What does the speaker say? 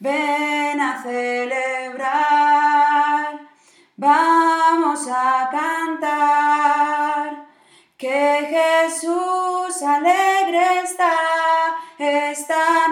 ven a celebrar, vamos a cantar, que Jesús alegre está esta